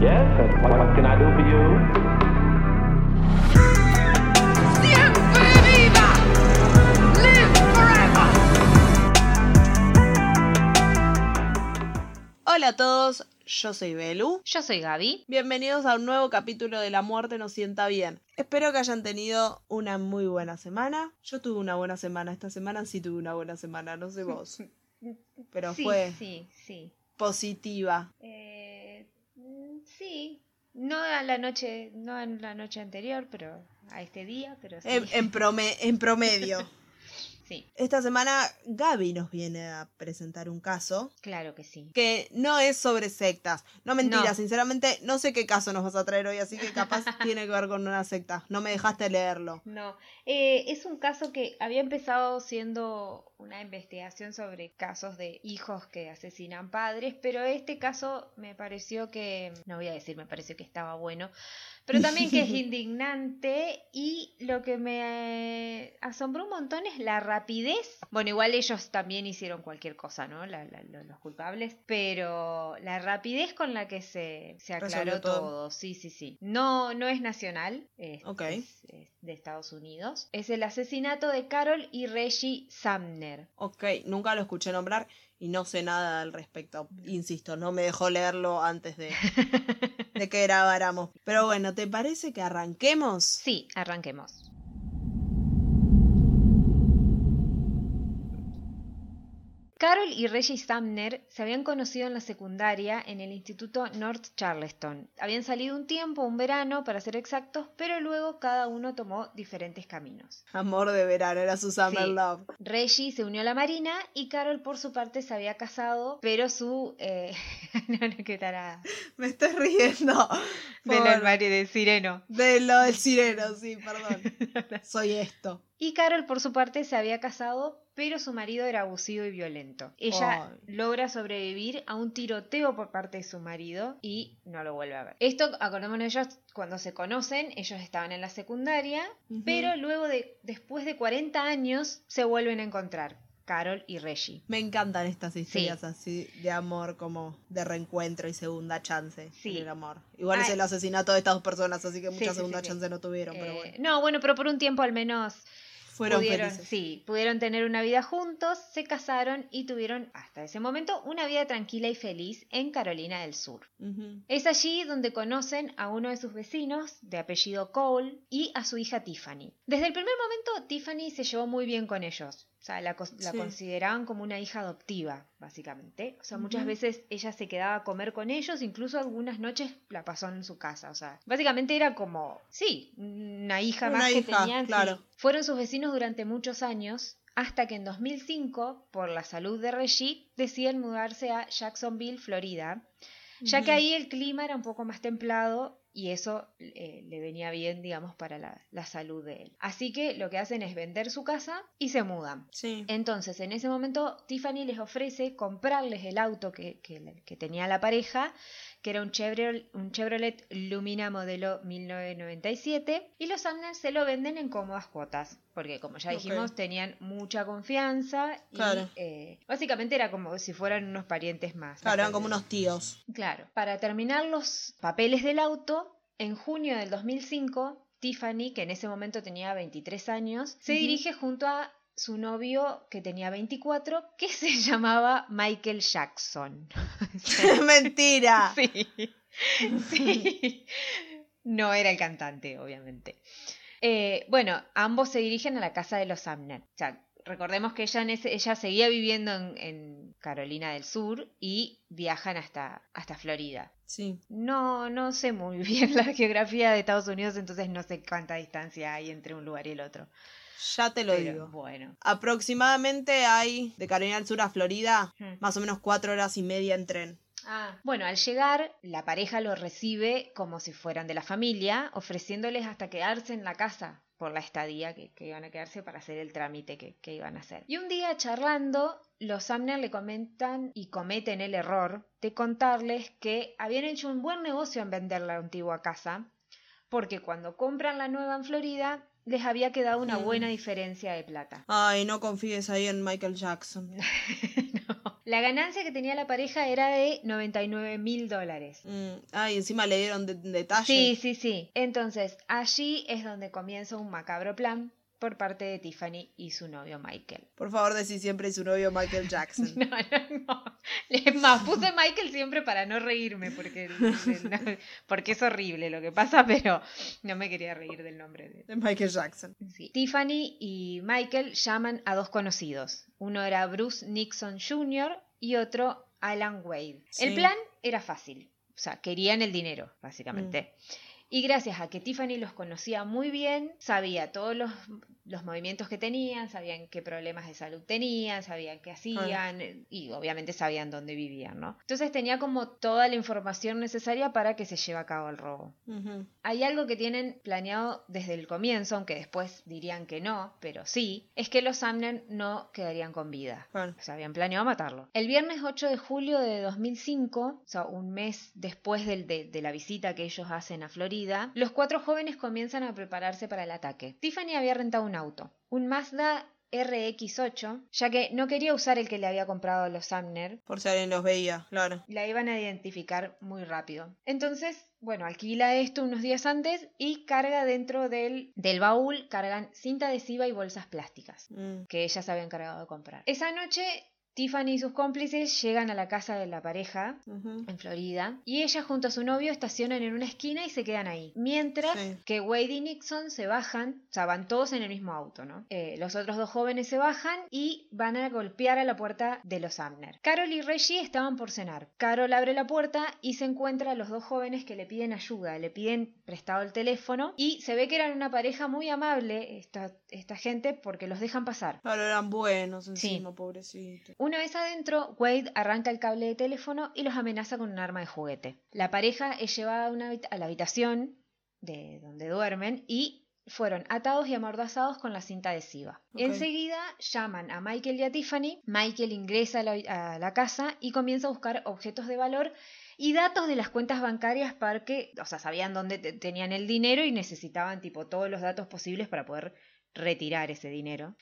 Yes, what, what can I do for you? ¡Siempre viva! ¡Live forever! Hola a todos, yo soy Belu. Yo soy Gaby. Bienvenidos a un nuevo capítulo de La muerte nos sienta bien. Espero que hayan tenido una muy buena semana. Yo tuve una buena semana, esta semana sí tuve una buena semana, no sé vos. Pero sí, fue Sí, sí. positiva. Eh, sí. No a la noche, no en la noche anterior, pero a este día, pero sí. En, en prome- en promedio. Sí, Esta semana Gaby nos viene a presentar un caso claro que sí. que no es sobre sectas. No mentira, No. sinceramente no sé qué caso nos vas a traer hoy, así que capaz tiene que ver con una secta. No me dejaste leerlo. No, eh, es un caso que había empezado siendo una investigación sobre casos de hijos que asesinan padres, pero este caso me pareció que, no voy a decir, me pareció que estaba bueno, pero también que es indignante y lo que me asombró un montón es la rapidez. Bueno, igual ellos también hicieron cualquier cosa, ¿no? La- la- lo- los culpables, pero la rapidez con la que se, se aclaró todo. todo. sí, sí, sí. No, no es nacional, es, Ok. es- es de Estados Unidos. Es el asesinato de Carol y Reggie Sumner. Ok, nunca lo escuché nombrar y no sé nada al respecto. Insisto, no me dejó leerlo antes de, de que grabáramos. Pero bueno, ¿te parece que arranquemos? Sí, arranquemos. Carol y Reggie Sumner se habían conocido en la secundaria en el Instituto North Charleston. Habían salido un tiempo, un verano para ser exactos, pero luego cada uno tomó diferentes caminos. Amor de verano, era su Summer Sí. Love. Reggie se unió a la marina y Carol por su parte se había casado, pero su... Eh... no, no, qué tarada. Me estoy riendo. Del por- armario de sireno. de lo del sireno, sí, perdón. Soy esto. Y Carol, por su parte, se había casado, pero su marido era abusivo y violento. Ella logra sobrevivir a un tiroteo por parte de su marido y no lo vuelve a ver. Esto, acordémonos ellos, cuando se conocen, ellos estaban en la secundaria, pero luego de, después de 40 años, se vuelven a encontrar. Carol y Reggie. Me encantan estas historias así de amor, como de reencuentro y segunda chance Sí. en el amor. Igual es el asesinato de estas dos personas, así que mucha sí, segunda chance no tuvieron, pero Eh, bueno. No, bueno, pero por un tiempo al menos Fueron pudieron, felices. sí, pudieron tener una vida juntos, se casaron y tuvieron hasta ese momento una vida tranquila y feliz en Carolina del Sur. Es allí donde conocen a uno de sus vecinos, de apellido Cole, y a su hija Tiffany. Desde el primer momento, Tiffany se llevó muy bien con ellos. O sea, la, la Sí. consideraban como una hija adoptiva, básicamente. O sea, muchas veces ella se quedaba a comer con ellos, incluso algunas noches la pasó en su casa. O sea, básicamente era como, sí, una hija Una más que hija, tenían. sí. claro. Fueron sus vecinos durante muchos años, hasta que en 2005, por la salud de Reggie, deciden mudarse a Jacksonville, Florida, ya que ahí el clima era un poco más templado y eso eh, le venía bien, digamos, para la, la salud de él. Así que lo que hacen es vender su casa y se mudan. Sí. Entonces, en ese momento, Tiffany les ofrece comprarles el auto que, que- que tenía la pareja, que era un Chevrolet, un Chevrolet Lumina modelo 1997, y los Sumner se lo venden en cómodas cuotas, porque como ya dijimos, tenían mucha confianza y Claro. eh, básicamente era como si fueran unos parientes más. Claro, eran como unos tíos. Claro. Para terminar los papeles del auto, en junio del 2005, Tiffany, que en ese momento tenía 23 años, se dirige junto a su novio, que tenía 24, que se llamaba Michael Jackson. Mentira. Sí. Sí. No era el cantante, obviamente. Eh, bueno, ambos se dirigen a la casa de los Sumner. O sea, recordemos que ella, en ese- ella seguía viviendo en, en Carolina del Sur y viajan hasta, hasta Florida. Sí. No, no sé muy bien la geografía de Estados Unidos, entonces no sé cuánta distancia hay entre un lugar y el otro. Ya te lo Pero, digo. Bueno. Aproximadamente hay de Carolina del Sur a Florida Hmm. más o menos cuatro horas y media en tren. Ah, bueno, al llegar, la pareja lo recibe como si fueran de la familia, ofreciéndoles hasta quedarse en la casa por la estadía que, que iban a quedarse para hacer el trámite que, que iban a hacer. Y un día charlando, los Sumner le comentan y cometen el error de contarles que habían hecho un buen negocio en vender la antigua casa, porque cuando compran la nueva en Florida, les había quedado una buena diferencia de plata. Ay, no confíes ahí en Michael Jackson. No. La ganancia que tenía la pareja era de 99 mil dólares. Mm, Ay, encima le dieron de- detalle. Sí, sí, sí. Entonces, allí es donde comienza un macabro plan por parte de Tiffany y su novio Michael. Por favor, decí siempre su novio Michael Jackson. No, no, no. Es más, puse Michael siempre para no reírme, porque, no, porque es horrible lo que pasa, pero no me quería reír del nombre de, De Michael Jackson. Sí. Tiffany y Michael llaman a dos conocidos. Uno era Bruce Nixon Jr. y otro Alan Wade. Sí. El plan era fácil. O sea, querían el dinero, básicamente. Mm. Y gracias a que Tiffany los conocía muy bien, sabía todos los, los movimientos que tenían, sabían qué problemas de salud tenían, sabían qué hacían eh, y obviamente sabían dónde vivían, ¿no? Entonces tenía como toda la información necesaria para que se lleve a cabo el robo. Hay algo que tienen planeado desde el comienzo, aunque después dirían que no, pero sí, es que los Sumner no quedarían con vida. Claro. O sea, habían planeado matarlo. El viernes 8 de julio de 2005, o sea, un mes después del- de, de la visita que ellos hacen a Florida, los cuatro jóvenes comienzan a prepararse para el ataque. Tiffany había rentado un auto, un Mazda RX8, ya que no quería usar el que le había comprado a los Sumner, Por si alguien los veía, claro. la iban a identificar muy rápido. Entonces, bueno, alquila esto unos días antes y carga dentro del, del baúl, cargan cinta adhesiva y bolsas plásticas Mm. que ellas se habían cargado de comprar. Esa noche, Tiffany y sus cómplices llegan a la casa de la pareja en Florida y ella junto a su novio estacionan en una esquina y se quedan ahí. Mientras Sí. que Wade y Nixon se bajan, o sea, van todos en el mismo auto, ¿no? Eh, los otros dos jóvenes se bajan y van a golpear a la puerta de los Amner. Carol y Reggie estaban por cenar. Carol abre la puerta y se encuentra a los dos jóvenes que le piden ayuda, le piden prestado el teléfono y se ve que eran una pareja muy amable esta, esta gente porque los dejan pasar. Claro, eran buenos Sí. encima, pobrecito. Una vez adentro, Wade arranca el cable de teléfono y los amenaza con un arma de juguete. La pareja es llevada a, una habita- a la habitación de donde duermen y fueron atados y amordazados con la cinta adhesiva. Enseguida llaman a Michael y a Tiffany. Michael ingresa a la, a la casa y comienza a buscar objetos de valor y datos de las cuentas bancarias para que, o sea, sabían dónde te- tenían el dinero y necesitaban tipo todos los datos posibles para poder retirar ese dinero.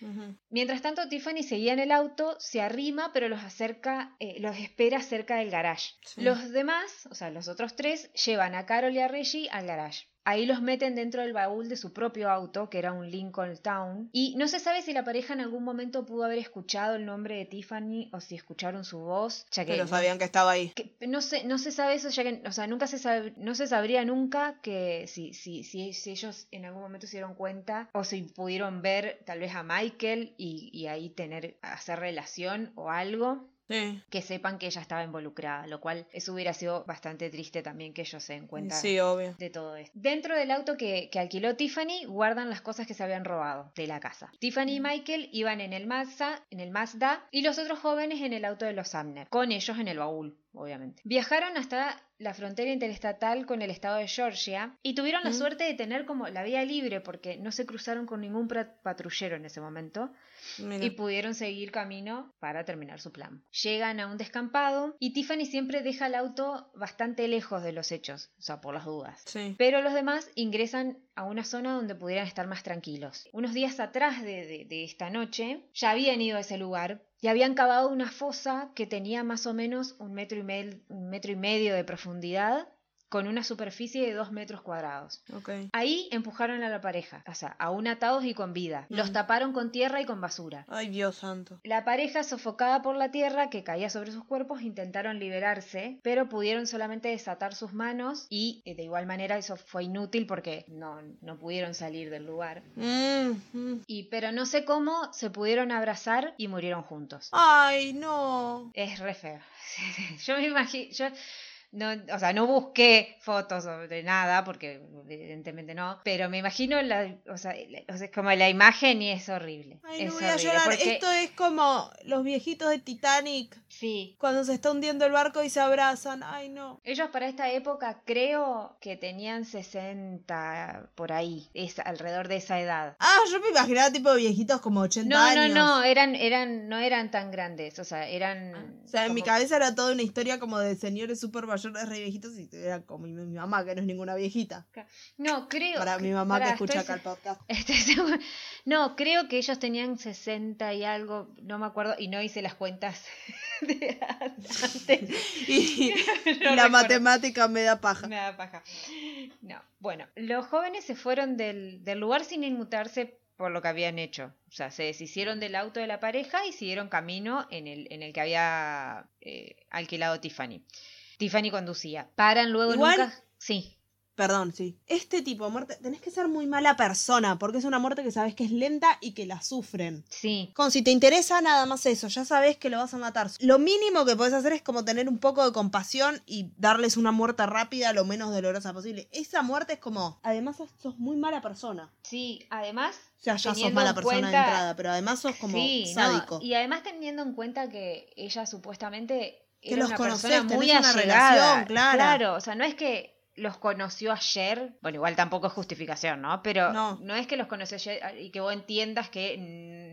Mientras tanto, Tiffany seguía en el auto, se arrima, pero los acerca, eh, los espera cerca del garage. Sí. Los demás, o sea, los otros tres, llevan a Carol y a Reggie al garage. Ahí los meten dentro del baúl de su propio auto, que era un Lincoln Town. Y no se sabe si la pareja en algún momento pudo haber escuchado el nombre de Tiffany o si escucharon su voz, ya que Pero sabían que estaba ahí. que no se, no se sabe eso, ya que, o sea, nunca se sabe, no se sabría nunca que si, si, si, si ellos en algún momento se dieron cuenta o si pudieron ver tal vez a Michael y, y ahí tener, hacer relación o algo. Sí. Que sepan que ella estaba involucrada, lo cual eso hubiera sido bastante triste también que ellos se den cuenta Sí, obvio. de todo esto. Dentro del auto que, que alquiló Tiffany guardan las cosas que se habían robado de la casa. Tiffany y Michael iban en el Mazda, en el Mazda y los otros jóvenes en el auto de los Sumner, con ellos en el baúl, obviamente. Viajaron hasta la frontera interestatal con el estado de Georgia y tuvieron la Mm. suerte de tener como la vía libre porque no se cruzaron con ningún patrullero en ese momento Mira. y pudieron seguir camino para terminar su plan. Llegan a un descampado y Tiffany siempre deja el auto bastante lejos de los hechos, o sea, por las dudas. Sí. Pero los demás ingresan a una zona donde pudieran estar más tranquilos. Unos días atrás de, de- de esta noche ya habían ido a ese lugar y habían cavado una fosa que tenía más o menos un metro y, un metro y medio de profundidad con una superficie de dos metros cuadrados. Ok. Ahí empujaron a la pareja, o sea, aún atados y con vida. Los taparon con tierra y con basura. Ay, Dios santo. La pareja, sofocada por la tierra que caía sobre sus cuerpos, intentaron liberarse, pero pudieron solamente desatar sus manos y eh, de igual manera eso fue inútil porque no, no pudieron salir del lugar. Mm, mm. Y pero no sé cómo se pudieron abrazar y murieron juntos. Ay, no. Es re feo. yo me imagino, yo no, o sea, no busqué fotos de nada, porque evidentemente no, pero me imagino la, o sea, sea, como la imagen y es horrible. Ay, es no voy a llorar. porque- Esto es como los viejitos de Titanic. Sí, Cuando se está hundiendo el barco y se abrazan. Ay, no. Ellos para esta época creo que tenían 60 por ahí, es alrededor de esa edad. Ah, yo me imaginaba tipo viejitos como 80 No, años. no, no, eran, eran, no eran tan grandes, o sea, eran... O sea, en mi cabeza era toda una historia como de señores súper mayores, re viejitos, y era como mi, mi mamá, que no es ninguna viejita. No, creo... Para mi mamá que escucha estoy acá el podcast. Estoy No, creo que ellos tenían 60 y algo, no me acuerdo, y no hice las cuentas de antes. Y, No y la recuerdo. matemática me da paja. Me da paja. No. Bueno, los jóvenes se fueron del, del lugar sin inmutarse por lo que habían hecho. O sea, se deshicieron del auto de la pareja y siguieron camino en el, en el que había eh, alquilado Tiffany. Tiffany conducía. Paran luego Igual- ca- Sí. Perdón, sí. Este tipo de muerte, tenés que ser muy mala persona, porque es una muerte que sabes que es lenta y que la sufren. Sí. Como si te interesa nada más eso, ya sabes que lo vas a matar. Lo mínimo que podés hacer es como tener un poco de compasión y darles una muerte rápida lo menos dolorosa posible. Esa muerte es como, además sos muy mala persona. Sí, además. O sea, ya sos mala persona de entrada, pero además sos como Sí, no, sádico. Y además teniendo en cuenta que ella supuestamente Que era los una conocés, persona muy tenés una allegada. relación, claro. Claro, o sea, no es que los conoció ayer, bueno, igual tampoco es justificación, ¿no? Pero No. no, es que los conoció ayer y que vos entiendas que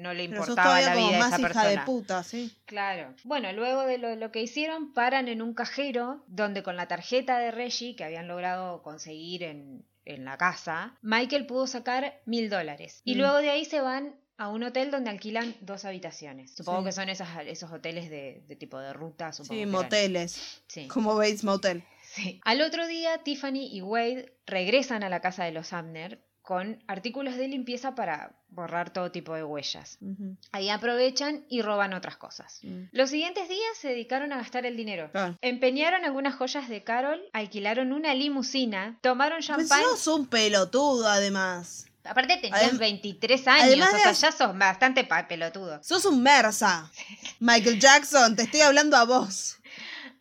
no le importaba la como vida de más esa hija persona. de puta, sí. Claro. Bueno, luego de lo, lo que hicieron, paran en un cajero donde con la tarjeta de Reggie que habían logrado conseguir en, en la casa, Michael pudo sacar mil dólares. Y Mm. luego de ahí se van a un hotel donde alquilan dos habitaciones. Supongo Sí. que son esas, esos hoteles de, de tipo de ruta. Supongo Sí, moteles. Sí. Como Bates Motel. Sí. Al otro día, Tiffany y Wade regresan a la casa de los Abner con artículos de limpieza para borrar todo tipo de huellas. Ahí aprovechan y roban otras cosas. Mm. Los siguientes días se dedicaron a gastar el dinero. Empeñaron algunas joyas de Carol, alquilaron una limusina, tomaron Pues champán. sos un pelotudo, además. Aparte tenían Adem- 23 años, además o sea, ya sos bastante pelotudo. Sos un Mersa. Michael Jackson, te estoy hablando a vos.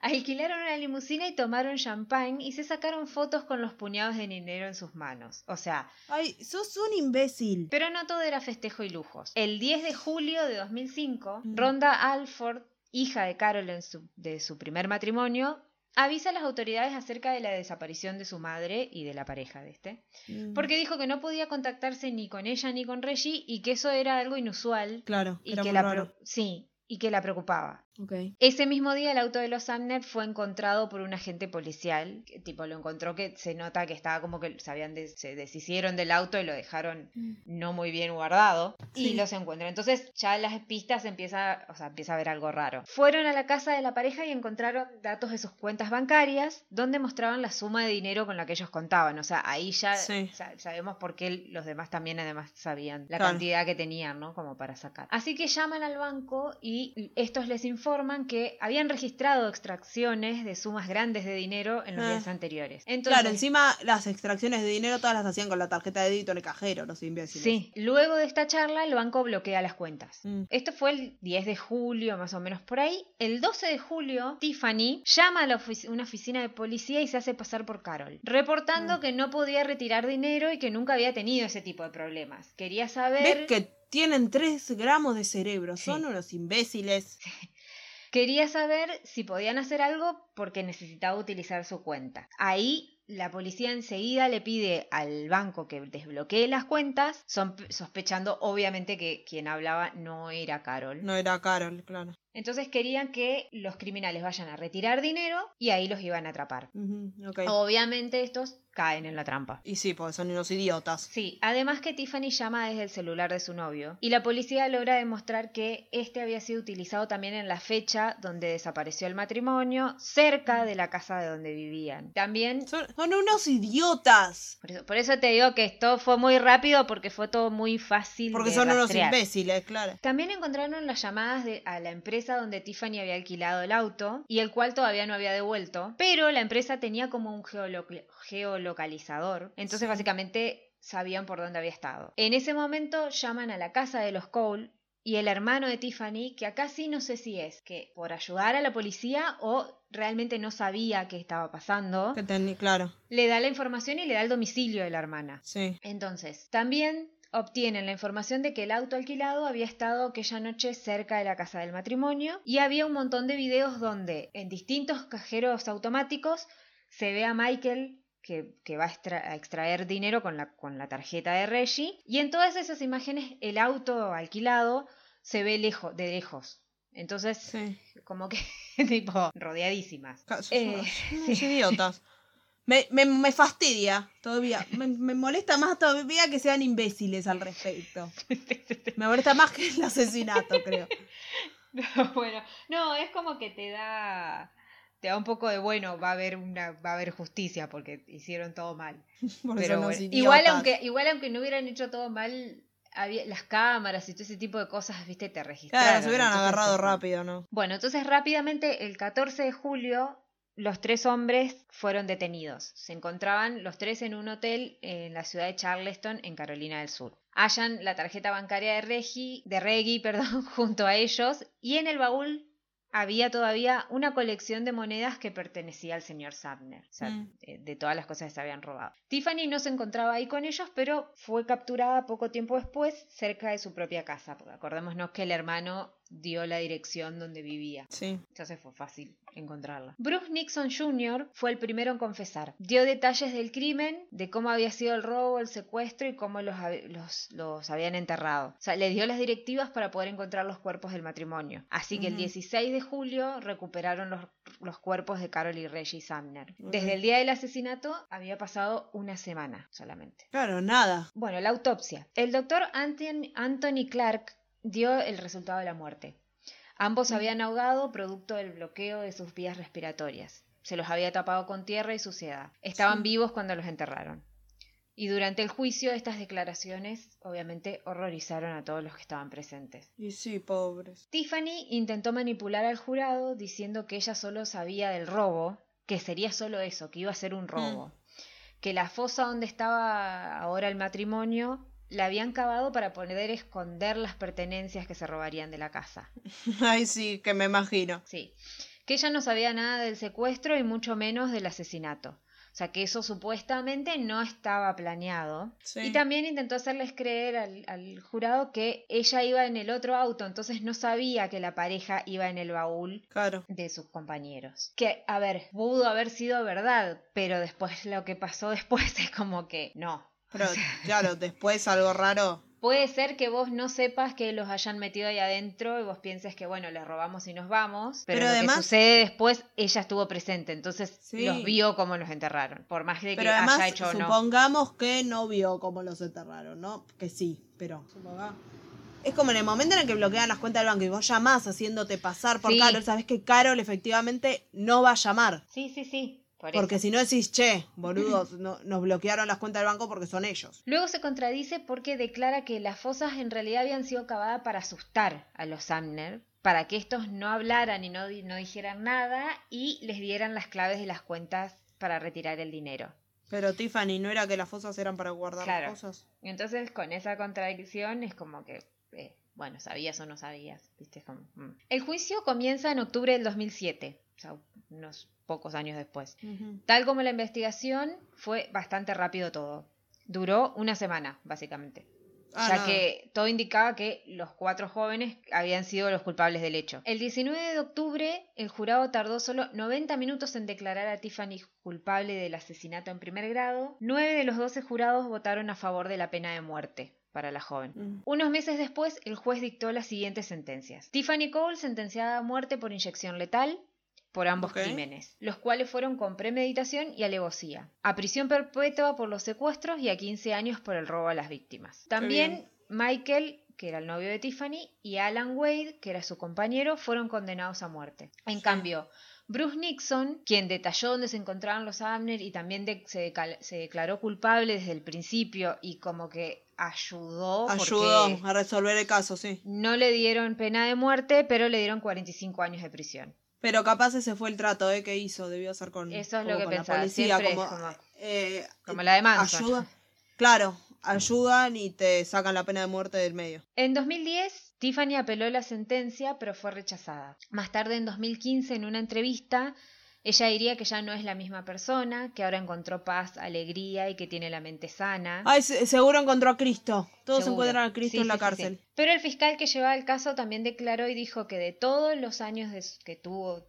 Alquilaron una limusina y tomaron champán y se sacaron fotos con los puñados de dinero en sus manos. O sea, Ay, sos un imbécil. pero no todo era festejo y lujos. El 10 de julio de 2005, Mm. Ronda Alford, hija de Carol en su- de su primer matrimonio, avisa a las autoridades acerca de la desaparición de su madre y de la pareja de este. Mm. Porque dijo que no podía contactarse ni con ella ni con Reggie y que eso era algo inusual Claro, y era que muy la raro. sí, y que la preocupaba. Ese mismo día el auto de los Sumner fue encontrado por un agente policial, que tipo lo encontró que se nota que estaba como que se habían des- se deshicieron del auto y lo dejaron no muy bien guardado y Sí. los encuentran. Entonces ya las pistas empieza, o sea, empieza a ver algo raro. Fueron a la casa de la pareja y encontraron datos de sus cuentas bancarias donde mostraban la suma de dinero con la que ellos contaban. O sea, ahí ya Sí. sa- sabemos por qué los demás también además sabían la Claro. cantidad que tenían, ¿no? Como para sacar. Así que llaman al banco y estos les informan que habían registrado extracciones de sumas grandes de dinero en los Ah. días anteriores. Entonces, Claro, encima las extracciones de dinero todas las hacían con la tarjeta de débito en el cajero, los imbéciles. Sí, luego de esta charla el banco bloquea las cuentas. Mm. Esto fue el 10 de julio, más o menos por ahí. El 12 de julio, Tiffany llama a la ofici- una oficina de policía y se hace pasar por Carol, reportando Mm. que no podía retirar dinero y que nunca había tenido ese tipo de problemas. Quería saber... ¿Ves que tienen 3 gramos de cerebro? Sí. Son unos imbéciles. Quería saber si podían hacer algo porque necesitaba utilizar su cuenta. Ahí la policía enseguida le pide al banco que desbloquee las cuentas, son- sospechando obviamente que quien hablaba no era Carol. No era Carol, claro. Entonces querían que los criminales vayan a retirar dinero y ahí los iban a atrapar. Obviamente estos caen en la trampa. Y sí, porque son unos idiotas. Sí, además que Tiffany llama desde el celular de su novio y la policía logra demostrar que este había sido utilizado también en la fecha donde desapareció el matrimonio, cerca de la casa de donde vivían. También, Son, son unos idiotas. por eso, por eso te digo que esto fue muy rápido porque fue todo muy fácil. Porque de son unos imbéciles, claro. También encontraron las llamadas de, a la empresa donde Tiffany había alquilado el auto y el cual todavía no había devuelto, pero la empresa tenía como un geolo- geolocalizador, entonces básicamente sabían por dónde había estado. En ese momento llaman a la casa de los Cole y el hermano de Tiffany, que acá sí no sé si es que por ayudar a la policía o realmente no sabía qué estaba pasando, Que tení- claro, le da la información y le da el domicilio de la hermana. sí. Entonces, también obtienen la información de que el auto alquilado había estado aquella noche cerca de la casa del matrimonio y había un montón de videos donde en distintos cajeros automáticos se ve a Michael que, que va a, extra- a extraer dinero con la, con la tarjeta de Reggie y en todas esas imágenes el auto alquilado se ve lejos, de lejos. Entonces, Sí. como que tipo rodeadísimas. Eh, idiotas. Me, me, me fastidia todavía. Me, me molesta más todavía que sean imbéciles al respecto. Me molesta más que el asesinato, creo. bueno, no, es como que te da te da un poco de bueno, va a haber una va a haber justicia porque hicieron todo mal. Porque Pero bueno, igual aunque igual aunque no hubieran hecho todo mal, había, las cámaras y todo ese tipo de cosas, viste, te registraron. Claro, se hubieran entonces agarrado rápido, ¿no? Bueno, entonces rápidamente el 14 de julio los tres hombres fueron detenidos. Se encontraban los tres en un hotel en la ciudad de Charleston, en Carolina del Sur. Hallan la tarjeta bancaria de Reggie, de Reggie, perdón, junto a ellos y en el baúl había todavía una colección de monedas que pertenecía al señor Sumner, o sea, Mm. de, de todas las cosas que se habían robado. Tiffany no se encontraba ahí con ellos, pero fue capturada poco tiempo después cerca de su propia casa, porque acordémonos que el hermano dio la dirección donde vivía. Sí. Entonces fue fácil encontrarla. Bruce Nixon Jr. fue el primero en confesar. Dio detalles del crimen, de cómo había sido el robo, el secuestro y cómo los, hab- los, los habían enterrado. O sea, le dio las directivas para poder encontrar los cuerpos del matrimonio. Así que el Ujú. 16 de julio recuperaron los, los cuerpos de Carol y Reggie Sumner. Desde el día del asesinato había pasado una semana solamente. Claro, nada. Bueno, la autopsia. El doctor Anthony Clark dio el resultado de la muerte. Ambos se habían ahogado producto del bloqueo de sus vías respiratorias. Se los había tapado con tierra y suciedad. Estaban Sí. vivos cuando los enterraron. Y durante el juicio estas declaraciones obviamente horrorizaron a todos los que estaban presentes. Y sí, pobres. Tiffany intentó manipular al jurado diciendo que ella solo sabía del robo, que sería solo eso, que iba a ser un robo. Que la fosa donde estaba ahora el matrimonio la habían cavado para poder esconder las pertenencias que se robarían de la casa. Ay, sí, que me imagino. Sí. Que ella no sabía nada del secuestro y mucho menos del asesinato. O sea, que eso supuestamente no estaba planeado. Sí. Y también intentó hacerles creer al, al jurado que ella iba en el otro auto, entonces no sabía que la pareja iba en el baúl Claro. de sus compañeros. Que, a ver, pudo haber sido verdad, pero después lo que pasó después es como que no. Pero claro, después algo raro. Puede ser que vos no sepas que los hayan metido ahí adentro y vos pienses que, bueno, les robamos y nos vamos. Pero, Pero lo además- que sucede después, ella estuvo presente, entonces Sí. los vio como los enterraron. Por más de que Pero además, haya hecho o no. supongamos que no vio cómo los enterraron, ¿no? Que sí, pero supongamos. Es como en el momento en el que bloquean las cuentas del banco y vos llamás haciéndote pasar por Sí. Carol, sabés que Carol efectivamente no va a llamar. Sí, sí, sí. Por Porque si no decís, che, boludos, no- nos bloquearon las cuentas del banco porque son ellos. Luego se contradice porque declara que las fosas en realidad habían sido cavadas para asustar a los Sumner, para que estos no hablaran y no, di- no dijeran nada y les dieran las claves de las cuentas para retirar el dinero. Pero Tiffany, ¿no era que las fosas eran para guardar Claro. las cosas? Y entonces con esa contradicción es como que, eh, bueno, sabías o no sabías, ¿viste? Como, mm. El juicio comienza en octubre del 2007, o sea, unos pocos años después. Tal como la investigación, fue bastante rápido todo. Duró una semana, básicamente. Ah, ya que todo indicaba que los cuatro jóvenes habían sido los culpables del hecho. El 19 de octubre, el jurado tardó solo 90 minutos en declarar a Tiffany culpable del asesinato en primer grado. Nueve de los 12 jurados votaron a favor de la pena de muerte para la joven. Mm. Unos meses después, el juez dictó las siguientes sentencias. Tiffany Cole sentenciada a muerte por inyección letal por ambos crímenes, los cuales fueron con premeditación y alevosía, a prisión perpetua por los secuestros y a 15 años por el robo a las víctimas. También Michael, que era el novio de Tiffany, y Alan Wade, que era su compañero, fueron condenados a muerte. En Sí. cambio, Bruce Nixon, quien detalló dónde se encontraban los Abner y también de- se, se declaró culpable desde el principio y como que ayudó, Ayudó a resolver el caso, sí. no le dieron pena de muerte, pero le dieron 45 años de prisión. Pero capaz ese fue el trato ¿eh? que hizo, debió ser con, Eso es lo que con la pensaba, policía, siempre es como, como- eh, como la de Manson. Ayuda, claro, ayudan y te sacan la pena de muerte del medio. En 2010, Tiffany apeló la sentencia, pero fue rechazada. Más tarde, en 2015, en una entrevista, ella diría que ya no es la misma persona, que ahora encontró paz, alegría y que tiene la mente sana. Ay, se- seguro encontró a Cristo. Todos Seguro. encuentran a Cristo Sí, en la sí, cárcel. sí. Pero el fiscal que llevaba el caso también declaró y dijo que de todos los años de que tuvo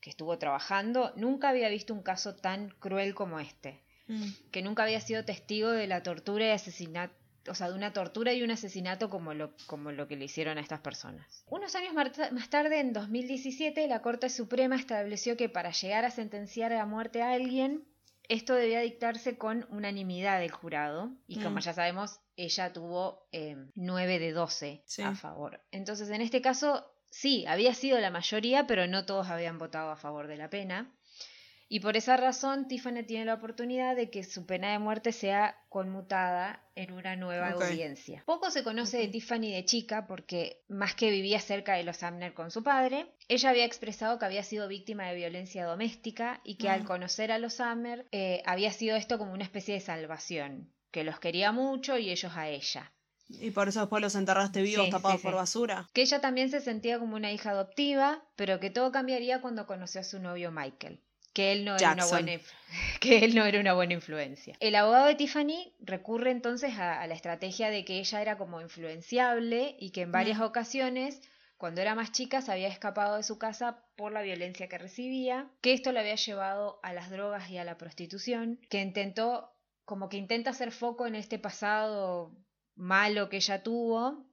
que estuvo trabajando, nunca había visto un caso tan cruel como este. Mm. que nunca había sido testigo de la tortura y asesinato, o sea, de una tortura y un asesinato como lo, como lo que le hicieron a estas personas. Unos años más tarde, en 2017, la Corte Suprema estableció que para llegar a sentenciar a muerte a alguien, esto debía dictarse con unanimidad del jurado, y como Mm. ya sabemos, ella tuvo eh, 9 de 12 Sí. a favor. Entonces, en este caso, sí, había sido la mayoría, pero no todos habían votado a favor de la pena. Y por esa razón, Tiffany tiene la oportunidad de que su pena de muerte sea conmutada en una nueva audiencia. Poco se conoce de Tiffany de chica porque, más que vivía cerca de los Amner con su padre, ella había expresado que había sido víctima de violencia doméstica y que al conocer a los Amner eh, había sido esto como una especie de salvación, que los quería mucho y ellos a ella. Y por eso después los enterraste vivos Sí, tapados sí, por basura. Que ella también se sentía como una hija adoptiva, pero que todo cambiaría cuando conoció a su novio Michael. Que él, no era una buena, que él no era una buena influencia. El abogado de Tiffany recurre entonces a, a la estrategia de que ella era como influenciable y que en varias Mm. ocasiones, cuando era más chica, se había escapado de su casa por la violencia que recibía, que esto le había llevado a las drogas y a la prostitución, que intentó, como que intenta hacer foco en este pasado malo que ella tuvo,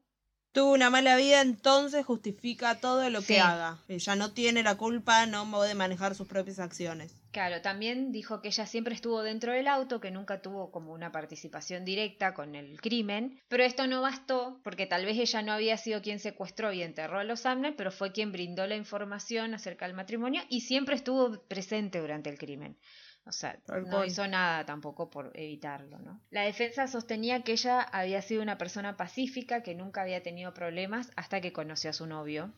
Tuvo una mala vida, entonces justifica todo lo que Sí. haga. Ella no tiene la culpa, no puede manejar sus propias acciones. Claro, también dijo que ella siempre estuvo dentro del auto, que nunca tuvo como una participación directa con el crimen, pero esto no bastó porque tal vez ella no había sido quien secuestró y enterró a los Amner, pero fue quien brindó la información acerca del matrimonio y siempre estuvo presente durante el crimen. O sea, no hizo nada tampoco por evitarlo, ¿no? La defensa sostenía que ella había sido una persona pacífica, que nunca había tenido problemas hasta que conoció a su novio,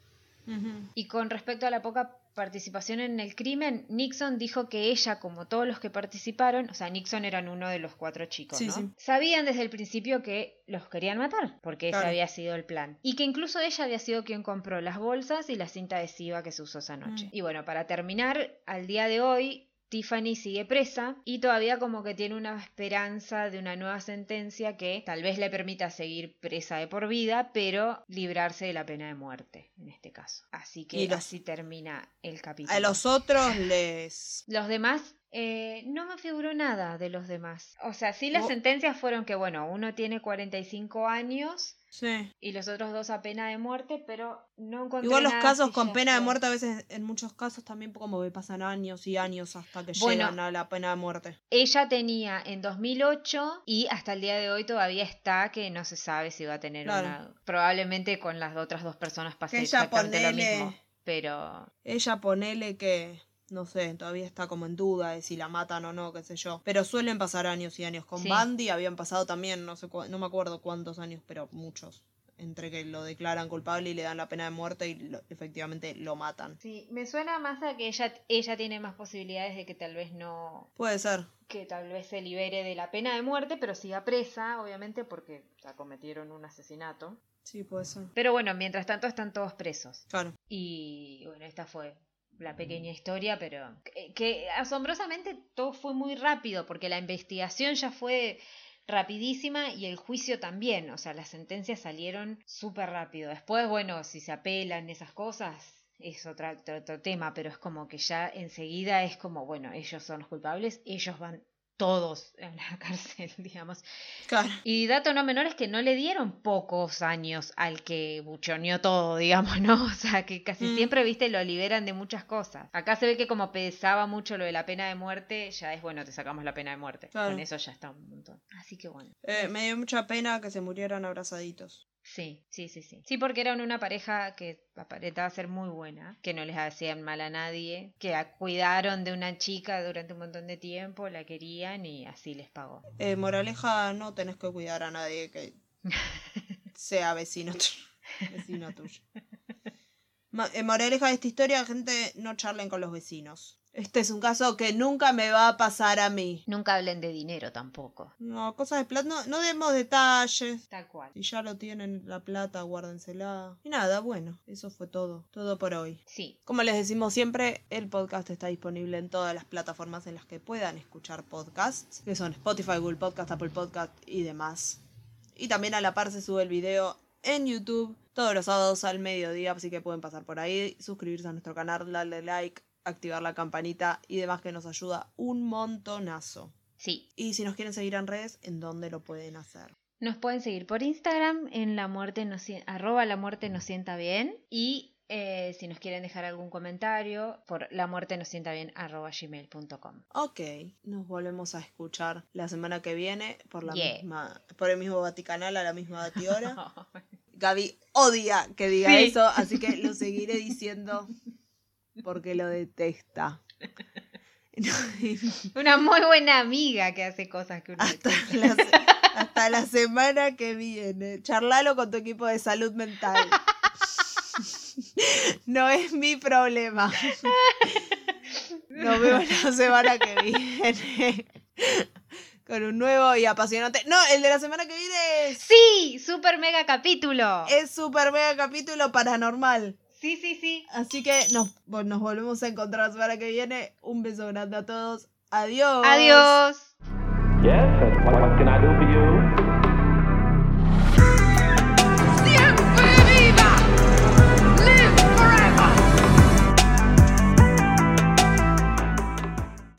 y con respecto a la poca participación en el crimen, Nixon dijo que ella, como todos los que participaron, o sea, Nixon eran uno de los cuatro chicos, Sí, ¿no? sí. Sabían desde el principio que los querían matar, porque ese había sido el plan. Y que incluso ella había sido quien compró las bolsas y la cinta adhesiva que se usó esa noche. Mm. Y bueno, para terminar, al día de hoy, Tiffany sigue presa y todavía como que tiene una esperanza de una nueva sentencia que tal vez le permita seguir presa de por vida, pero librarse de la pena de muerte en este caso. Así que Y los- así termina el capítulo. A los otros les... Los demás, eh, no me figuró nada de los demás. O sea, sí las sentencias fueron que, bueno, uno tiene 45 años Sí. y los otros dos a pena de muerte, pero no encontré Igual los nada casos con pena de muerte a veces, en muchos casos también como que pasan años y años hasta que Bueno. llegan a la pena de muerte. Ella tenía en 2008 y hasta el día de hoy todavía está que no se sabe si va a tener Claro. una... Probablemente con las otras dos personas pase exactamente lo mismo. Pero Ella ponele que, no sé, todavía está como en duda de si la matan o no, qué sé yo. Pero suelen pasar años y años. Con Sí. Bandy habían pasado también, no sé, no me acuerdo cuántos años, pero muchos. Entre que lo declaran culpable y le dan la pena de muerte y lo- efectivamente lo matan. sí, me suena más a que ella, ella tiene más posibilidades de que tal vez no... Puede ser. que tal vez se libere de la pena de muerte, pero siga presa, obviamente, porque ya cometieron un asesinato. Sí, puede ser. Pero bueno, mientras tanto están todos presos. Claro. Y bueno, esta fue la pequeña historia, pero que, que asombrosamente todo fue muy rápido, porque la investigación ya fue rapidísima y el juicio también, o sea, las sentencias salieron súper rápido. Después, bueno, si se apelan esas cosas es otra, otro, otro tema, pero es como que ya enseguida es como, bueno, ellos son los culpables, ellos van todos a la cárcel, digamos. Claro. Y dato no menor es que no le dieron pocos años al que buchoneó todo, digamos, ¿no? O sea, que casi Mm. siempre, viste, lo liberan de muchas cosas. Acá se ve que como pesaba mucho lo de la pena de muerte, ya es bueno, te sacamos la pena de muerte. Claro. Con eso ya está un montón. Así que bueno. Eh, me dio mucha pena que se murieran abrazaditos. Sí, sí, sí, sí. Sí, porque eran una pareja que aparentaba ser muy buena, que no les hacían mal a nadie, que cuidaron de una chica durante un montón de tiempo, la querían y así les pagó. Eh, moraleja, no tenés que cuidar a nadie que sea vecino, tu- vecino tuyo. Ma- eh, moraleja de esta historia, gente, no charlen con los vecinos. Este es un caso que nunca me va a pasar a mí. Nunca hablen de dinero tampoco. No, cosas de plata, no, no demos detalles. Tal cual. Si ya lo tienen la plata, guárdensela. Y nada, bueno, eso fue todo. Todo por hoy. Sí, Como les decimos siempre, el podcast está disponible en todas las plataformas en las que puedan escuchar podcasts, que son Spotify, Google Podcast, Apple Podcast y demás. Y también a la par se sube el video en YouTube todos los sábados al mediodía, así que pueden pasar por ahí, suscribirse a nuestro canal, darle like, activar la campanita y demás que nos ayuda un montonazo. sí. Y si nos quieren seguir en redes, ¿en dónde lo pueden hacer? Nos pueden seguir por Instagram en la muerte nos, arroba la muerte nos sienta bien y eh, si nos quieren dejar algún comentario por la muerte nos sienta bien arroba gmail.com. Ok, nos volvemos a escuchar la semana que viene por la Yeah. misma, por el mismo Vaticanal a la misma batihora. Gaby odia que diga Sí. eso, así que lo seguiré diciendo porque lo detesta. Una muy buena amiga que hace cosas que uno hasta, detesta. la, hasta la semana que viene. Charlalo con tu equipo de salud mental. No es mi problema. Nos vemos la semana que viene. Con un nuevo y apasionante. No, el de la semana que viene es. Sí, super mega capítulo. Es super mega capítulo paranormal. Sí, sí, sí. Así que nos, bueno, nos volvemos a encontrar la semana que viene. Un beso grande a todos. Adiós. Adiós.